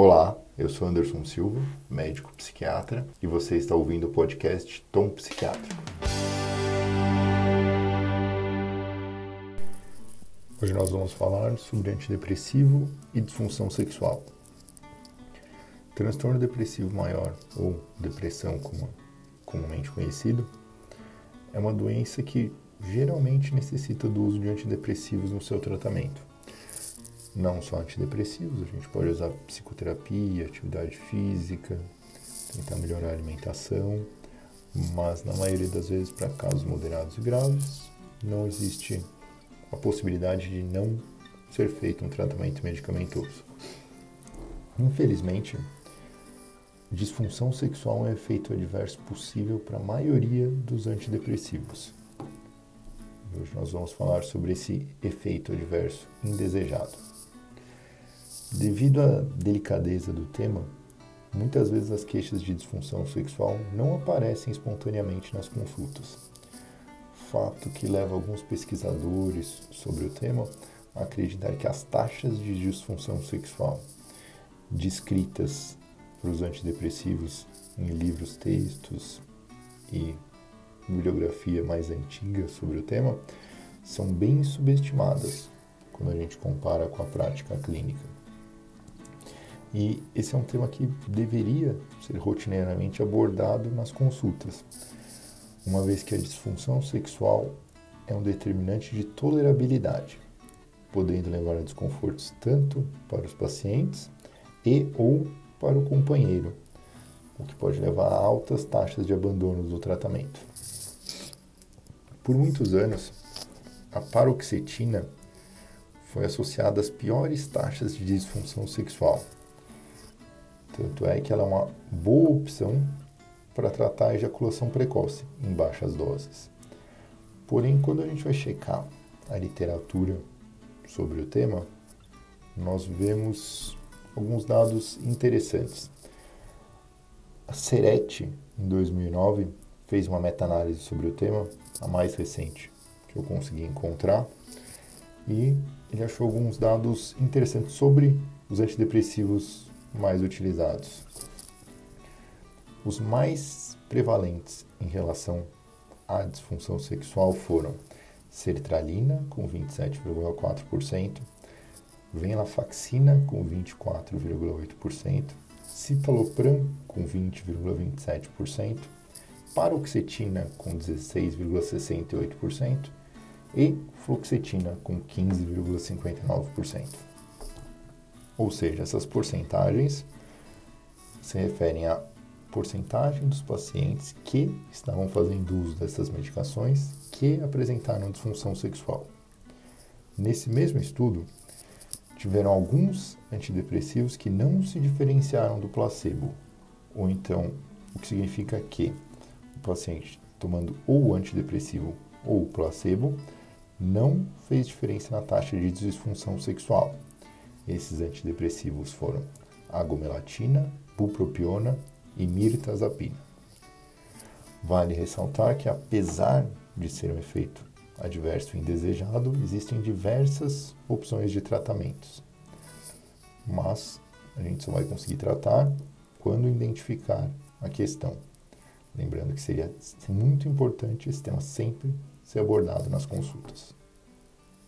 Olá, eu sou Anderson Silva, médico psiquiatra, e você está ouvindo o podcast Tom Psiquiátrico. Hoje nós vamos falar sobre antidepressivo e disfunção sexual. Transtorno depressivo maior, ou depressão como comumente conhecido, é uma doença que geralmente necessita do uso de antidepressivos no seu tratamento não só antidepressivos, a gente pode usar psicoterapia, atividade física, tentar melhorar a alimentação, mas na maioria das vezes para casos moderados e graves não existe a possibilidade de não ser feito um tratamento medicamentoso. Infelizmente, disfunção sexual é um efeito adverso possível para a maioria dos antidepressivos. Hoje nós vamos falar sobre esse efeito adverso indesejado. Devido à delicadeza do tema, muitas vezes as queixas de disfunção sexual não aparecem espontaneamente nas consultas. Fato que leva alguns pesquisadores sobre o tema a acreditar que as taxas de disfunção sexual descritas para os antidepressivos em livros, textos e bibliografia mais antiga sobre o tema são bem subestimadas quando a gente compara com a prática clínica. E esse é um tema que deveria ser rotineiramente abordado nas consultas, uma vez que a disfunção sexual é um determinante de tolerabilidade, podendo levar a desconfortos tanto para os pacientes e ou para o companheiro, o que pode levar a altas taxas de abandono do tratamento. Por muitos anos, a paroxetina foi associada às piores taxas de disfunção sexual tanto é que ela é uma boa opção para tratar a ejaculação precoce em baixas doses. Porém, quando a gente vai checar a literatura sobre o tema, nós vemos alguns dados interessantes. A Serete, em 2009, fez uma meta-análise sobre o tema, a mais recente que eu consegui encontrar, e ele achou alguns dados interessantes sobre os antidepressivos mais utilizados. Os mais prevalentes em relação à disfunção sexual foram sertralina, com 27,4%, venlafaxina, com 24,8%, citalopram, com 20,27%, paroxetina, com 16,68% e fluoxetina, com 15,59%. Ou seja, essas porcentagens se referem à porcentagem dos pacientes que estavam fazendo uso dessas medicações que apresentaram disfunção sexual. Nesse mesmo estudo, tiveram alguns antidepressivos que não se diferenciaram do placebo, ou então, o que significa que o paciente tomando ou antidepressivo ou placebo não fez diferença na taxa de disfunção sexual. Esses antidepressivos foram agomelatina, bupropiona e mirtazapina. Vale ressaltar que, apesar de ser um efeito adverso indesejado, existem diversas opções de tratamentos. Mas a gente só vai conseguir tratar quando identificar a questão. Lembrando que seria muito importante esse tema sempre ser abordado nas consultas.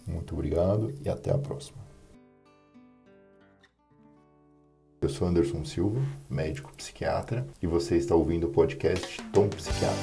Muito obrigado e até a próxima. Eu sou Anderson Silva, médico psiquiatra, e você está ouvindo o podcast Tom Psiquiatra.